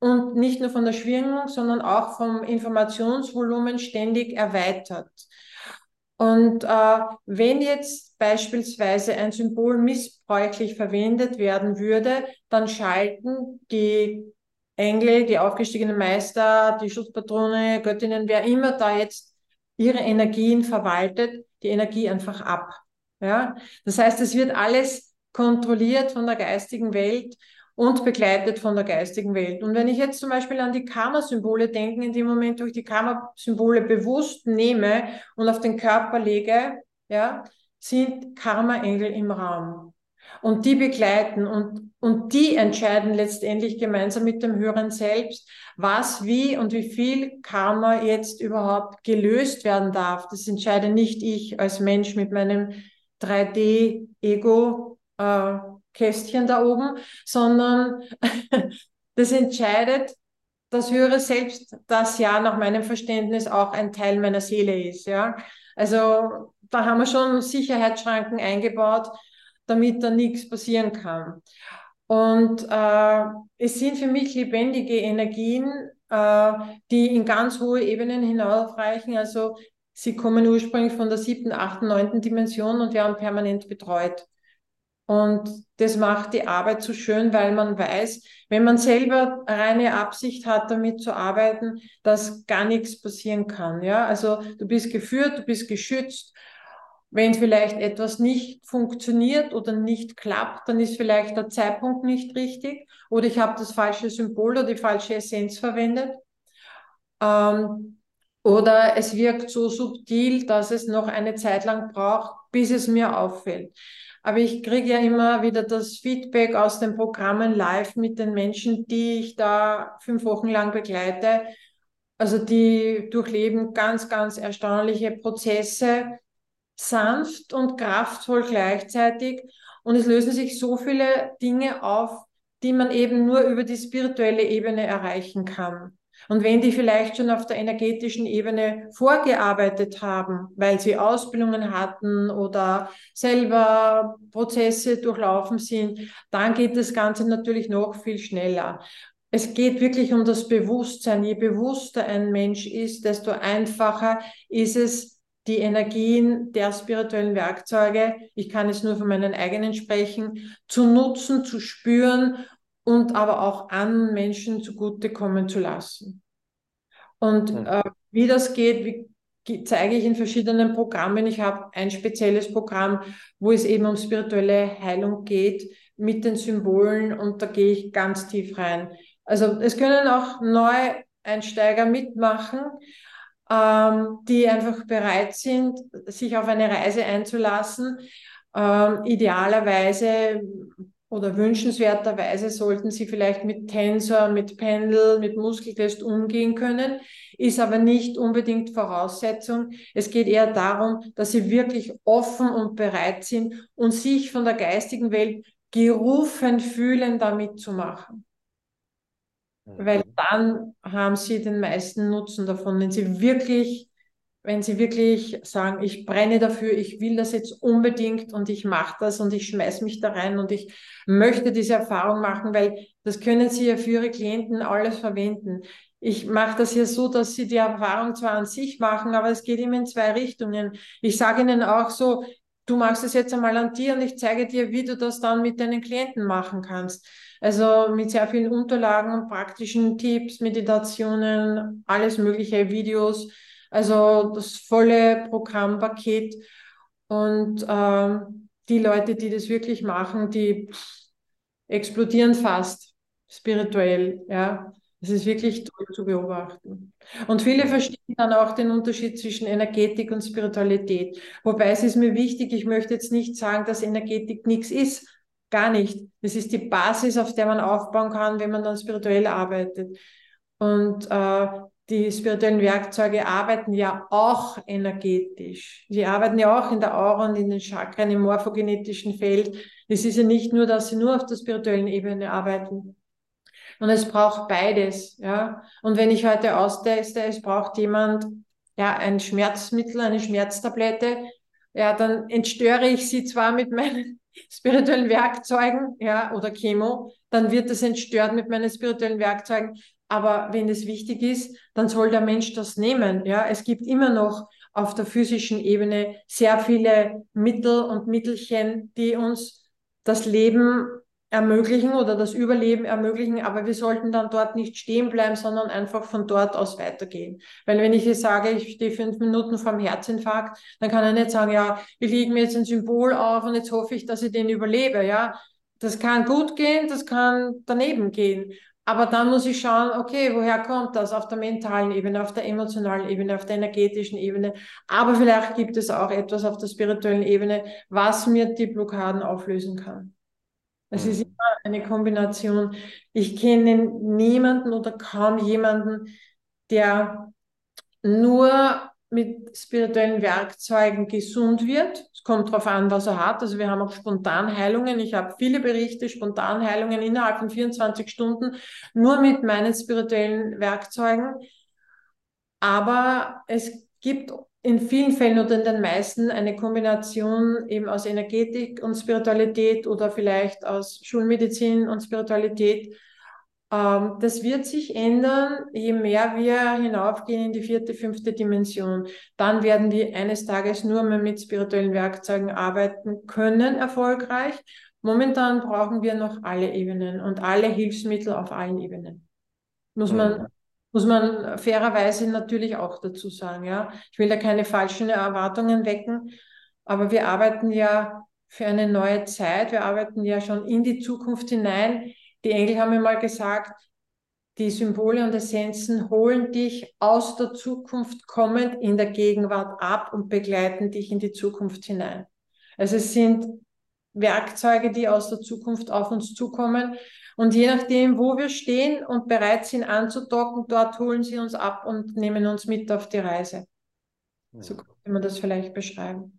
und nicht nur von der Schwingung, sondern auch vom Informationsvolumen ständig erweitert. Und äh, wenn jetzt beispielsweise ein Symbol missbräuchlich verwendet werden würde, dann schalten die Engel, die aufgestiegenen Meister, die Schutzpatrone, Göttinnen, wer immer da jetzt ihre Energien verwaltet, die Energie einfach ab. Ja? Das heißt, es wird alles kontrolliert von der geistigen Welt und begleitet von der geistigen Welt. Und wenn ich jetzt zum Beispiel an die Karma-Symbole denke, in dem Moment, wo ich die Karma-Symbole bewusst nehme und auf den Körper lege, ja, sind Karma-Engel im Raum. Und die begleiten und, und die entscheiden letztendlich gemeinsam mit dem höheren Selbst, was, wie und wie viel Karma jetzt überhaupt gelöst werden darf. Das entscheide nicht ich als Mensch mit meinem 3D-Ego-Kästchen da oben, sondern *laughs* das entscheidet das höhere Selbst, das ja nach meinem Verständnis auch ein Teil meiner Seele ist. Ja, also da haben wir schon Sicherheitsschranken eingebaut, damit da nichts passieren kann. Und äh, es sind für mich lebendige Energien, äh, die in ganz hohe Ebenen hinaufreichen. Also sie kommen ursprünglich von der siebten, achten, neunten Dimension und werden permanent betreut. Und das macht die Arbeit so schön, weil man weiß, wenn man selber reine Absicht hat, damit zu arbeiten, dass gar nichts passieren kann. Ja, also du bist geführt, du bist geschützt wenn vielleicht etwas nicht funktioniert oder nicht klappt, dann ist vielleicht der Zeitpunkt nicht richtig oder ich habe das falsche Symbol oder die falsche Essenz verwendet. Ähm, oder es wirkt so subtil, dass es noch eine Zeit lang braucht, bis es mir auffällt. Aber ich kriege ja immer wieder das Feedback aus den Programmen live mit den Menschen, die ich da fünf Wochen lang begleite. Also die durchleben ganz, ganz erstaunliche Prozesse, sanft und kraftvoll gleichzeitig. Und es lösen sich so viele Dinge auf, die man eben nur über die spirituelle Ebene erreichen kann. Und wenn die vielleicht schon auf der energetischen Ebene vorgearbeitet haben, weil sie Ausbildungen hatten oder selber Prozesse durchlaufen sind, dann geht das Ganze natürlich noch viel schneller. Es geht wirklich um das Bewusstsein. Je bewusster ein Mensch ist, desto einfacher ist es, die Energien der spirituellen Werkzeuge, ich kann jetzt nur von meinen eigenen sprechen, zu nutzen, zu spüren und aber auch an Menschen zugutekommen zu lassen. Und äh, wie das geht, wie, zeige ich in verschiedenen Programmen. Ich habe ein spezielles Programm, wo es eben um spirituelle Heilung geht mit den Symbolen und da gehe ich ganz tief rein. Also es können auch Neueinsteiger mitmachen, ähm, die einfach bereit sind, sich auf eine Reise einzulassen. Ähm, idealerweise oder wünschenswerterweise sollten Sie vielleicht mit Tensor, mit Pendel, mit Muskeltest umgehen können, ist aber nicht unbedingt Voraussetzung. Es geht eher darum, dass Sie wirklich offen und bereit sind und sich von der geistigen Welt gerufen fühlen, da mitzumachen. Mhm. Weil dann haben Sie den meisten Nutzen davon, wenn Sie wirklich wenn sie wirklich sagen, ich brenne dafür, ich will das jetzt unbedingt und ich mache das und ich schmeiß mich da rein und ich möchte diese Erfahrung machen, weil das können sie ja für ihre Klienten alles verwenden. Ich mache das ja so, dass sie die Erfahrung zwar an sich machen, aber es geht immer in zwei Richtungen. Ich sage ihnen auch so, du machst es jetzt einmal an dir und ich zeige dir, wie du das dann mit deinen Klienten machen kannst. Also mit sehr vielen Unterlagen und praktischen Tipps, Meditationen, alles mögliche, Videos also das volle Programmpaket. Und ähm, die Leute, die das wirklich machen, die explodieren fast spirituell. Ja, es ist wirklich toll zu beobachten. Und viele verstehen dann auch den Unterschied zwischen Energetik und Spiritualität. Wobei es ist mir wichtig, ich möchte jetzt nicht sagen, dass Energetik nichts ist. Gar nicht. Es ist die Basis, auf der man aufbauen kann, wenn man dann spirituell arbeitet. Und äh, die spirituellen Werkzeuge arbeiten ja auch energetisch. Sie arbeiten ja auch in der Aura und in den Chakren, im morphogenetischen Feld. Es ist ja nicht nur, dass sie nur auf der spirituellen Ebene arbeiten. Und es braucht beides, ja. Und wenn ich heute austeste, es braucht jemand, ja, ein Schmerzmittel, eine Schmerztablette, ja, dann entstöre ich sie zwar mit meinen spirituellen Werkzeugen, ja, oder Chemo, dann wird es entstört mit meinen spirituellen Werkzeugen, aber wenn es wichtig ist, dann soll der Mensch das nehmen. Ja, es gibt immer noch auf der physischen Ebene sehr viele Mittel und Mittelchen, die uns das Leben ermöglichen oder das Überleben ermöglichen, aber wir sollten dann dort nicht stehen bleiben, sondern einfach von dort aus weitergehen. Weil wenn ich jetzt sage, ich stehe fünf Minuten vorm Herzinfarkt, dann kann er nicht sagen, ja, ich lege mir jetzt ein Symbol auf und jetzt hoffe ich, dass ich den überlebe. Ja, das kann gut gehen, das kann daneben gehen. Aber dann muss ich schauen, okay, woher kommt das? Auf der mentalen Ebene, auf der emotionalen Ebene, auf der energetischen Ebene. Aber vielleicht gibt es auch etwas auf der spirituellen Ebene, was mir die Blockaden auflösen kann. Es mhm. ist immer eine Kombination. Ich kenne niemanden oder kaum jemanden, der nur mit spirituellen Werkzeugen gesund wird. Es kommt darauf an, was er hat. Also wir haben auch Spontanheilungen. Ich habe viele Berichte, Spontanheilungen innerhalb von 24 Stunden, nur mit meinen spirituellen Werkzeugen. Aber es gibt in vielen Fällen oder in den meisten eine Kombination eben aus Energetik und Spiritualität oder vielleicht aus Schulmedizin und Spiritualität ähm, das wird sich ändern, je mehr wir hinaufgehen in die vierte, fünfte Dimension. Dann werden wir eines Tages nur mehr mit spirituellen Werkzeugen arbeiten können, erfolgreich. Momentan brauchen wir noch alle Ebenen und alle Hilfsmittel auf allen Ebenen. Muss man, muss man fairerweise natürlich auch dazu sagen, ja. Ich will da keine falschen Erwartungen wecken, aber wir arbeiten ja für eine neue Zeit. Wir arbeiten ja schon in die Zukunft hinein die Engel haben mir mal gesagt, die Symbole und Essenzen holen dich aus der Zukunft kommend in der Gegenwart ab und begleiten dich in die Zukunft hinein. Also es sind Werkzeuge, die aus der Zukunft auf uns zukommen. Und je nachdem, wo wir stehen und bereit sind anzudocken, dort holen sie uns ab und nehmen uns mit auf die Reise. So könnte man das vielleicht beschreiben.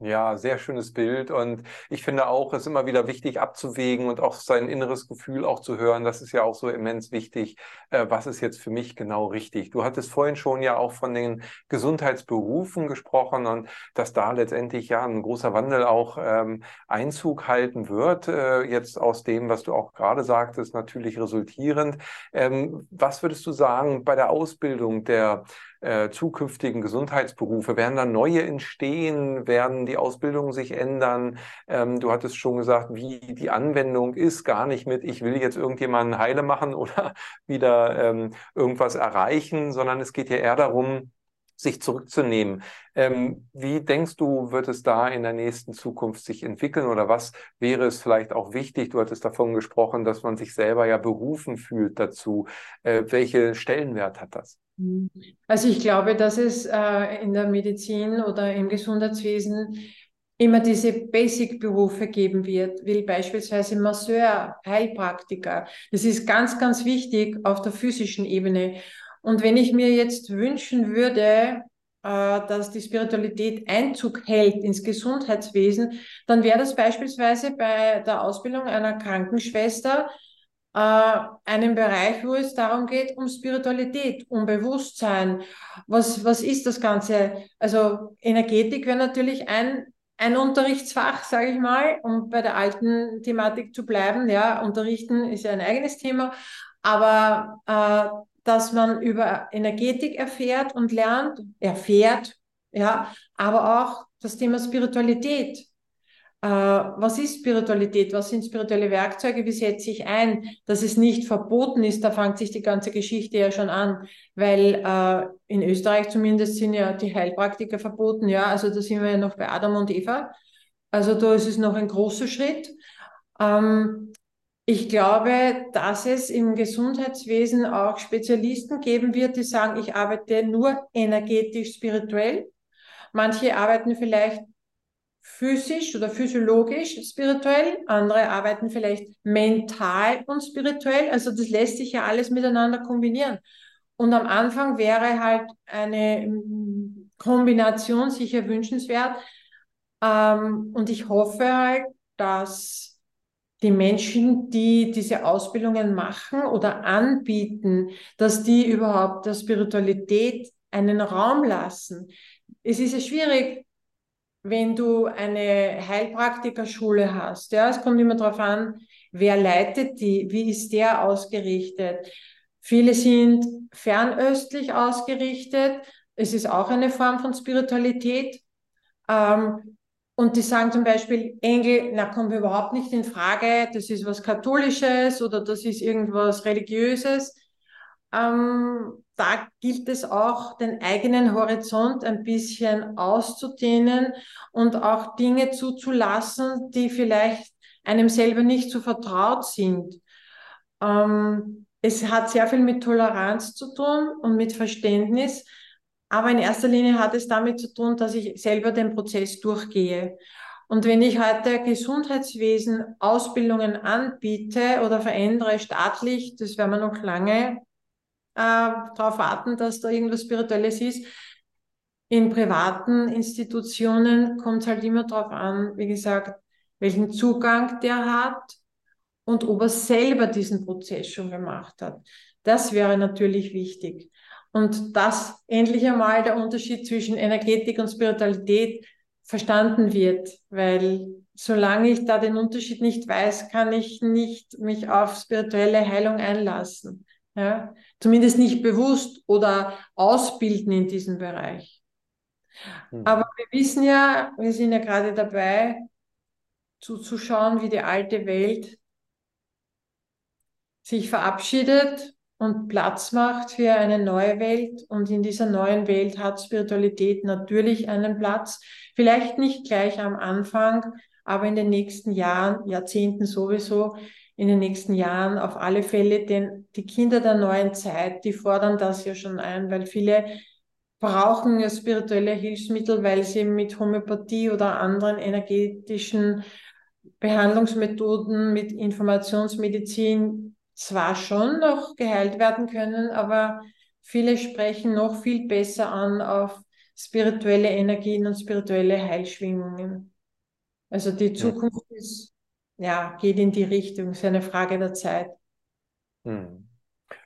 Ja, sehr schönes Bild. Und ich finde auch, es ist immer wieder wichtig abzuwägen und auch sein inneres Gefühl auch zu hören. Das ist ja auch so immens wichtig. Äh, was ist jetzt für mich genau richtig? Du hattest vorhin schon ja auch von den Gesundheitsberufen gesprochen und dass da letztendlich ja ein großer Wandel auch ähm, Einzug halten wird. Äh, jetzt aus dem, was du auch gerade sagtest, natürlich resultierend. Ähm, was würdest du sagen bei der Ausbildung der äh, zukünftigen Gesundheitsberufe? Werden da neue entstehen? Werden die Ausbildungen sich ändern? Ähm, du hattest schon gesagt, wie die Anwendung ist, gar nicht mit, ich will jetzt irgendjemanden heile machen *laughs* oder wieder ähm, irgendwas erreichen, sondern es geht ja eher darum, sich zurückzunehmen. Ähm, wie denkst du, wird es da in der nächsten Zukunft sich entwickeln oder was wäre es vielleicht auch wichtig? Du hattest davon gesprochen, dass man sich selber ja berufen fühlt dazu. Äh, welche Stellenwert hat das? Also ich glaube, dass es äh, in der Medizin oder im Gesundheitswesen immer diese Basic-Berufe geben wird, wie beispielsweise Masseur, Heilpraktiker. Das ist ganz, ganz wichtig auf der physischen Ebene. Und wenn ich mir jetzt wünschen würde, äh, dass die Spiritualität Einzug hält ins Gesundheitswesen, dann wäre das beispielsweise bei der Ausbildung einer Krankenschwester äh, einen Bereich, wo es darum geht, um Spiritualität, um Bewusstsein. Was, was ist das Ganze? Also Energetik wäre natürlich ein, ein Unterrichtsfach, sage ich mal, um bei der alten Thematik zu bleiben. Ja, unterrichten ist ja ein eigenes Thema, aber äh, dass man über Energetik erfährt und lernt, erfährt, ja, aber auch das Thema Spiritualität. Äh, was ist Spiritualität? Was sind spirituelle Werkzeuge? Wie setze ich ein, dass es nicht verboten ist? Da fängt sich die ganze Geschichte ja schon an, weil äh, in Österreich zumindest sind ja die Heilpraktiker verboten, ja, also da sind wir ja noch bei Adam und Eva. Also da ist es noch ein großer Schritt. Ähm, ich glaube, dass es im Gesundheitswesen auch Spezialisten geben wird, die sagen, ich arbeite nur energetisch spirituell. Manche arbeiten vielleicht physisch oder physiologisch spirituell, andere arbeiten vielleicht mental und spirituell. Also das lässt sich ja alles miteinander kombinieren. Und am Anfang wäre halt eine mm, Kombination sicher wünschenswert. Ähm, und ich hoffe halt, dass die Menschen, die diese Ausbildungen machen oder anbieten, dass die überhaupt der Spiritualität einen Raum lassen. Es ist ja schwierig, wenn du eine Heilpraktikerschule hast. Ja, es kommt immer darauf an, wer leitet die, wie ist der ausgerichtet. Viele sind fernöstlich ausgerichtet. Es ist auch eine Form von Spiritualität. Ähm, und die sagen zum Beispiel, Engel, na, kommt überhaupt nicht in Frage, das ist was Katholisches oder das ist irgendwas Religiöses. Ähm, da gilt es auch, den eigenen Horizont ein bisschen auszudehnen und auch Dinge zuzulassen, die vielleicht einem selber nicht so vertraut sind. Ähm, es hat sehr viel mit Toleranz zu tun und mit Verständnis. Aber in erster Linie hat es damit zu tun, dass ich selber den Prozess durchgehe. Und wenn ich heute Gesundheitswesen Ausbildungen anbiete oder verändere staatlich, das werden wir noch lange äh, darauf warten, dass da irgendwas Spirituelles ist. In privaten Institutionen kommt es halt immer darauf an, wie gesagt, welchen Zugang der hat und ob er selber diesen Prozess schon gemacht hat. Das wäre natürlich wichtig. Und dass endlich einmal der Unterschied zwischen Energetik und Spiritualität verstanden wird, weil solange ich da den Unterschied nicht weiß, kann ich nicht mich auf spirituelle Heilung einlassen. Ja? Zumindest nicht bewusst oder ausbilden in diesem Bereich. Mhm. Aber wir wissen ja, wir sind ja gerade dabei, zuzuschauen, wie die alte Welt sich verabschiedet und Platz macht für eine neue Welt. Und in dieser neuen Welt hat Spiritualität natürlich einen Platz. Vielleicht nicht gleich am Anfang, aber in den nächsten Jahren, Jahrzehnten sowieso. In den nächsten Jahren auf alle Fälle, denn die Kinder der neuen Zeit, die fordern das ja schon ein, weil viele brauchen ja spirituelle Hilfsmittel, weil sie mit Homöopathie oder anderen energetischen Behandlungsmethoden, mit Informationsmedizin zwar schon noch geheilt werden können, aber viele sprechen noch viel besser an auf spirituelle Energien und spirituelle Heilschwingungen. Also die Zukunft ja. ist, ja, geht in die Richtung, ist eine Frage der Zeit. Hm.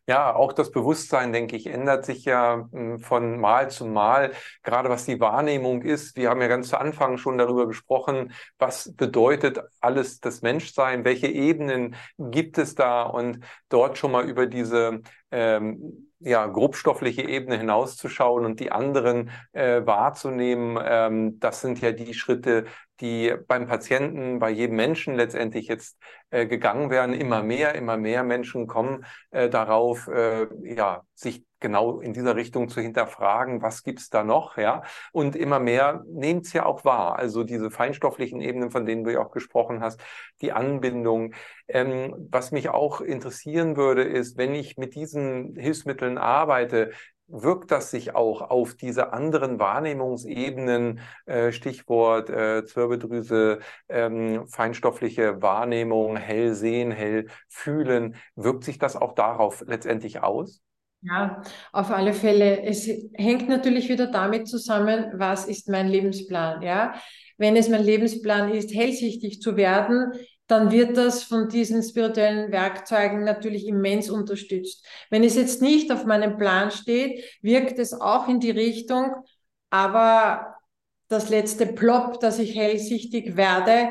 Ja, auch das Bewusstsein, denke ich, ändert sich ja hm, von Mal zu Mal, gerade was die Wahrnehmung ist. Wir haben ja ganz zu Anfang schon darüber gesprochen, was bedeutet alles das Menschsein, welche Ebenen gibt es da und dort schon mal über diese ähm, ja, grobstoffliche Ebene hinauszuschauen und die anderen äh, wahrzunehmen. Ähm, das sind ja die Schritte, die beim Patienten, bei jedem Menschen letztendlich jetzt äh, gegangen werden. Immer mehr, immer mehr Menschen kommen äh, darauf, äh, ja, sich genau in dieser Richtung zu hinterfragen, was gibt's da noch, ja. Und immer mehr nehmt es ja auch wahr. Also diese feinstofflichen Ebenen, von denen du ja auch gesprochen hast, die Anbindung. Ähm, was mich auch interessieren würde, ist, wenn ich mit diesen Hilfsmitteln arbeite, wirkt das sich auch auf diese anderen Wahrnehmungsebenen, äh, Stichwort äh, Zirbeldrüse, ähm, feinstoffliche Wahrnehmung, hell sehen, hell fühlen, wirkt sich das auch darauf letztendlich aus? Ja, auf alle Fälle. Es hängt natürlich wieder damit zusammen, was ist mein Lebensplan, ja? Wenn es mein Lebensplan ist, hellsichtig zu werden, dann wird das von diesen spirituellen Werkzeugen natürlich immens unterstützt. Wenn es jetzt nicht auf meinem Plan steht, wirkt es auch in die Richtung, aber das letzte Plop, dass ich hellsichtig werde,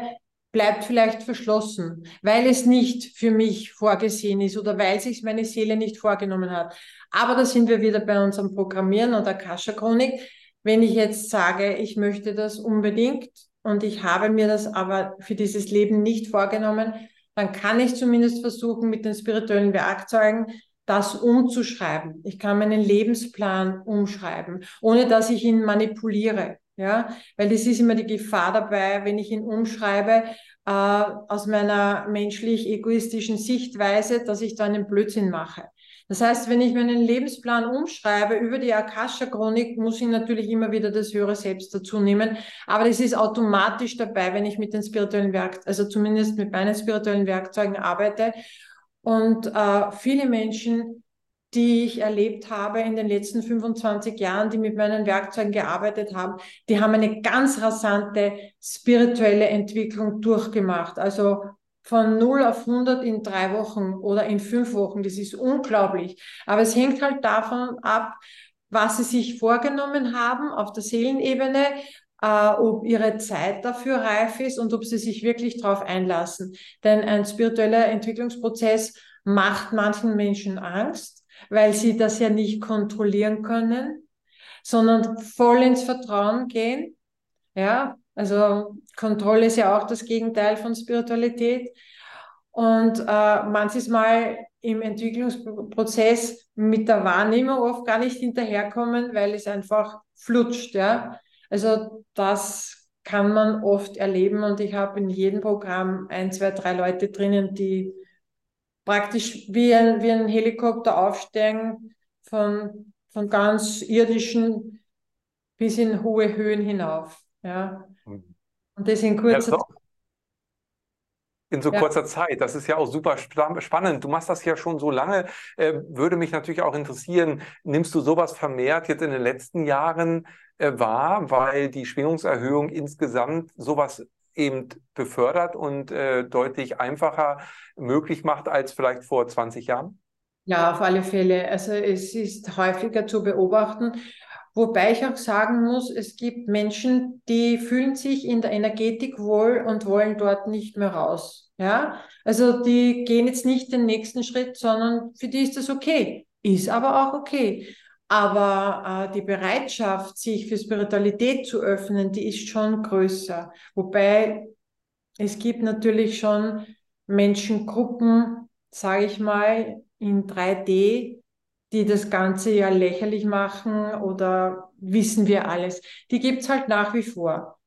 bleibt vielleicht verschlossen, weil es nicht für mich vorgesehen ist oder weil sich meine Seele nicht vorgenommen hat. Aber da sind wir wieder bei unserem Programmieren und Akasha-Chronik. Wenn ich jetzt sage, ich möchte das unbedingt, und ich habe mir das aber für dieses Leben nicht vorgenommen, dann kann ich zumindest versuchen, mit den spirituellen Werkzeugen das umzuschreiben. Ich kann meinen Lebensplan umschreiben, ohne dass ich ihn manipuliere. Ja, weil das ist immer die Gefahr dabei, wenn ich ihn umschreibe, äh, aus meiner menschlich egoistischen Sichtweise, dass ich da einen Blödsinn mache. Das heißt, wenn ich meinen Lebensplan umschreibe über die Akasha-Chronik, muss ich natürlich immer wieder das höhere Selbst dazu nehmen. Aber das ist automatisch dabei, wenn ich mit den spirituellen Werkzeugen, also zumindest mit meinen spirituellen Werkzeugen arbeite. Und äh, viele Menschen, die ich erlebt habe in den letzten 25 Jahren, die mit meinen Werkzeugen gearbeitet haben, die haben eine ganz rasante spirituelle Entwicklung durchgemacht. Also von 0 auf 100 in drei Wochen oder in fünf Wochen. Das ist unglaublich. Aber es hängt halt davon ab, was sie sich vorgenommen haben auf der Seelenebene, äh, ob ihre Zeit dafür reif ist und ob sie sich wirklich darauf einlassen. Denn ein spiritueller Entwicklungsprozess macht manchen Menschen Angst, weil sie das ja nicht kontrollieren können, sondern voll ins Vertrauen gehen. Ja, also Kontrolle ist ja auch das Gegenteil von Spiritualität. Und äh, manches Mal im Entwicklungsprozess mit der Wahrnehmung oft gar nicht hinterherkommen, weil es einfach flutscht. Ja? Also das kann man oft erleben und ich habe in jedem Programm ein, zwei, drei Leute drinnen, die praktisch wie ein, wie ein Helikopter aufsteigen von, von ganz irdischen bis in hohe Höhen hinauf. Ja. Und das in kurzer ja, in so ja. kurzer Zeit. Das ist ja auch super spannend. Du machst das ja schon so lange. Äh, würde mich natürlich auch interessieren, nimmst du sowas vermehrt jetzt in den letzten Jahren äh, wahr, weil die Schwingungserhöhung insgesamt sowas eben befördert und äh, deutlich einfacher möglich macht als vielleicht vor 20 Jahren? Ja, auf alle Fälle. Also es ist häufiger zu beobachten. Wobei ich auch sagen muss, es gibt Menschen, die fühlen sich in der Energetik wohl und wollen dort nicht mehr raus. Ja, also die gehen jetzt nicht den nächsten Schritt, sondern für die ist das okay. Ist aber auch okay. Aber äh, die Bereitschaft, sich für Spiritualität zu öffnen, die ist schon größer. Wobei es gibt natürlich schon Menschengruppen, sage ich mal, in 3D, die das Ganze ja lächerlich machen oder wissen wir alles. Die gibt's halt nach wie vor.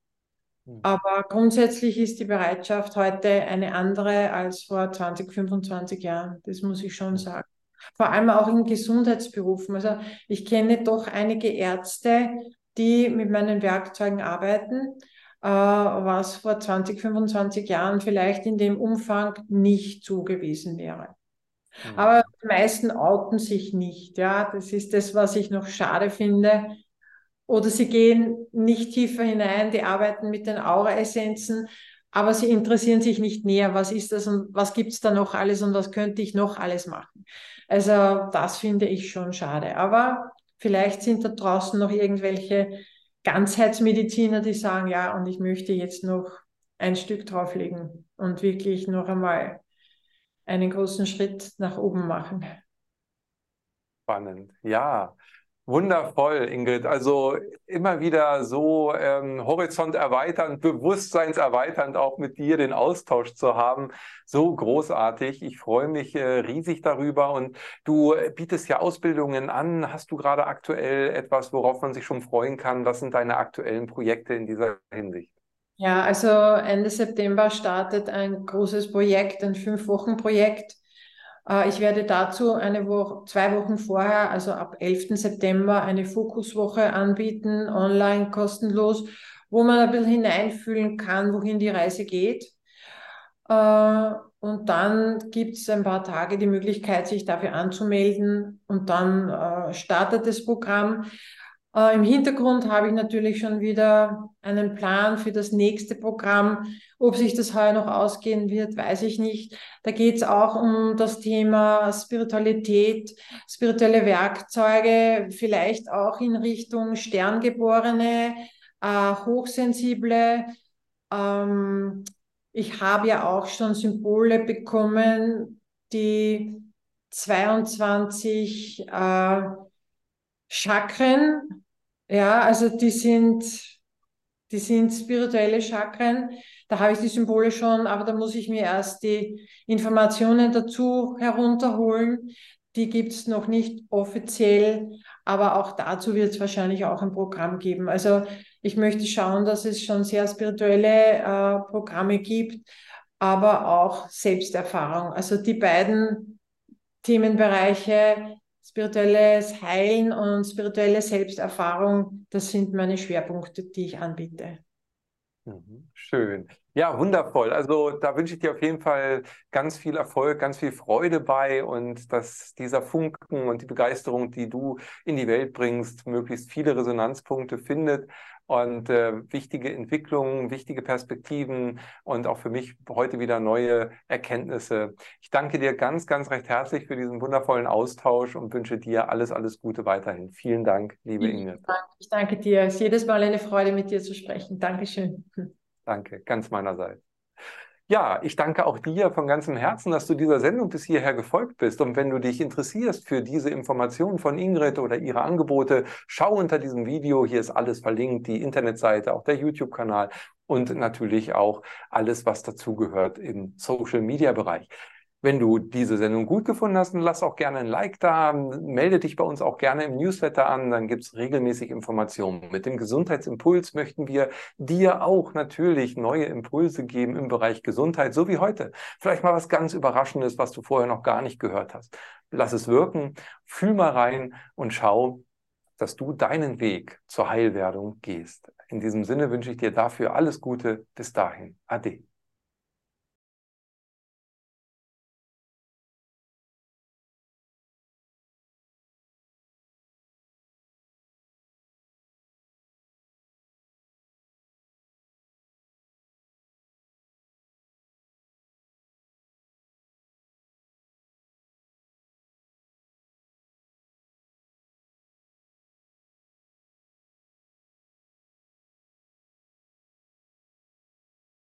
Mhm. Aber grundsätzlich ist die Bereitschaft heute eine andere als vor 20, 25 Jahren. Das muss ich schon sagen. Vor allem auch in Gesundheitsberufen. Also ich kenne doch einige Ärzte, die mit meinen Werkzeugen arbeiten, äh, was vor 20, 25 Jahren vielleicht in dem Umfang nicht so gewesen wäre. Mhm. Aber die meisten outen sich nicht. Ja, das ist das, was ich noch schade finde. Oder sie gehen nicht tiefer hinein, die arbeiten mit den Aura-Essenzen, aber sie interessieren sich nicht näher, was ist das und was gibt es da noch alles und was könnte ich noch alles machen. Also das finde ich schon schade. Aber vielleicht sind da draußen noch irgendwelche Ganzheitsmediziner, die sagen, ja, und ich möchte jetzt noch ein Stück drauflegen und wirklich noch einmal einen großen Schritt nach oben machen. Spannend, ja. Wundervoll, Ingrid. Also immer wieder so ähm, Horizont erweiternd, bewusstseinserweiternd auch mit dir den Austausch zu haben. So großartig. Ich freue mich äh, riesig darüber. Und du bietest ja Ausbildungen an. Hast du gerade aktuell etwas, worauf man sich schon freuen kann? Was sind deine aktuellen Projekte in dieser Hinsicht? Ja, also Ende September startet ein großes Projekt, ein Fünf-Wochen-Projekt äh, ich werde dazu eine Woche, zwei Wochen vorher, also ab 11. September, eine Fokuswoche anbieten, online, kostenlos, wo man ein bisschen hineinfühlen kann, wohin die Reise geht. Äh, und dann gibt es ein paar Tage die Möglichkeit, sich dafür anzumelden und dann äh, startet das Programm. Äh, Im Hintergrund habe ich natürlich schon wieder einen Plan für das nächste Programm. Ob sich das heuer noch ausgehen wird, weiß ich nicht. Da geht es auch um das Thema Spiritualität, spirituelle Werkzeuge, vielleicht auch in Richtung Sterngeborene, äh, Hochsensible. Ähm, ich habe ja auch schon Symbole bekommen, die 22 äh, Chakren, ja, also die sind, die sind spirituelle Chakren. Da habe ich die Symbole schon, aber da muss ich mir erst die Informationen dazu herunterholen. Die gibt es noch nicht offiziell, aber auch dazu wird es wahrscheinlich auch ein Programm geben. Also ich möchte schauen, dass es schon sehr spirituelle äh, Programme gibt, aber auch Selbsterfahrung. Also die beiden Themenbereiche spirituelles Heilen und spirituelle Selbsterfahrung, das sind meine Schwerpunkte, die ich anbiete. Mhm, schön. Ja, wundervoll. Also da wünsche ich dir auf jeden Fall ganz viel Erfolg, ganz viel Freude bei und dass dieser Funken und die Begeisterung, die du in die Welt bringst, möglichst viele Resonanzpunkte findet und äh, wichtige Entwicklungen, wichtige Perspektiven und auch für mich heute wieder neue Erkenntnisse. Ich danke dir ganz, ganz recht herzlich für diesen wundervollen Austausch und wünsche dir alles, alles Gute weiterhin. Vielen Dank, liebe ich Inge. Danke, ich danke dir. Es ist jedes Mal eine Freude, mit dir zu sprechen. Dankeschön. Danke, ganz meinerseits. Ja, ich danke auch dir von ganzem Herzen, dass du dieser Sendung bis hierher gefolgt bist. Und wenn du dich interessierst für diese Informationen von Ingrid oder ihre Angebote, schau unter diesem Video. Hier ist alles verlinkt, die Internetseite, auch der YouTube-Kanal und natürlich auch alles, was dazugehört im Social-Media-Bereich. Wenn du diese Sendung gut gefunden hast, dann lass auch gerne ein Like da, melde dich bei uns auch gerne im Newsletter an, dann gibt es regelmäßig Informationen. Mit dem Gesundheitsimpuls möchten wir dir auch natürlich neue Impulse geben im Bereich Gesundheit, so wie heute. Vielleicht mal was ganz Überraschendes, was du vorher noch gar nicht gehört hast. Lass es wirken, fühl mal rein und schau, dass du deinen Weg zur Heilwerdung gehst. In diesem Sinne wünsche ich dir dafür alles Gute. Bis dahin. Ade.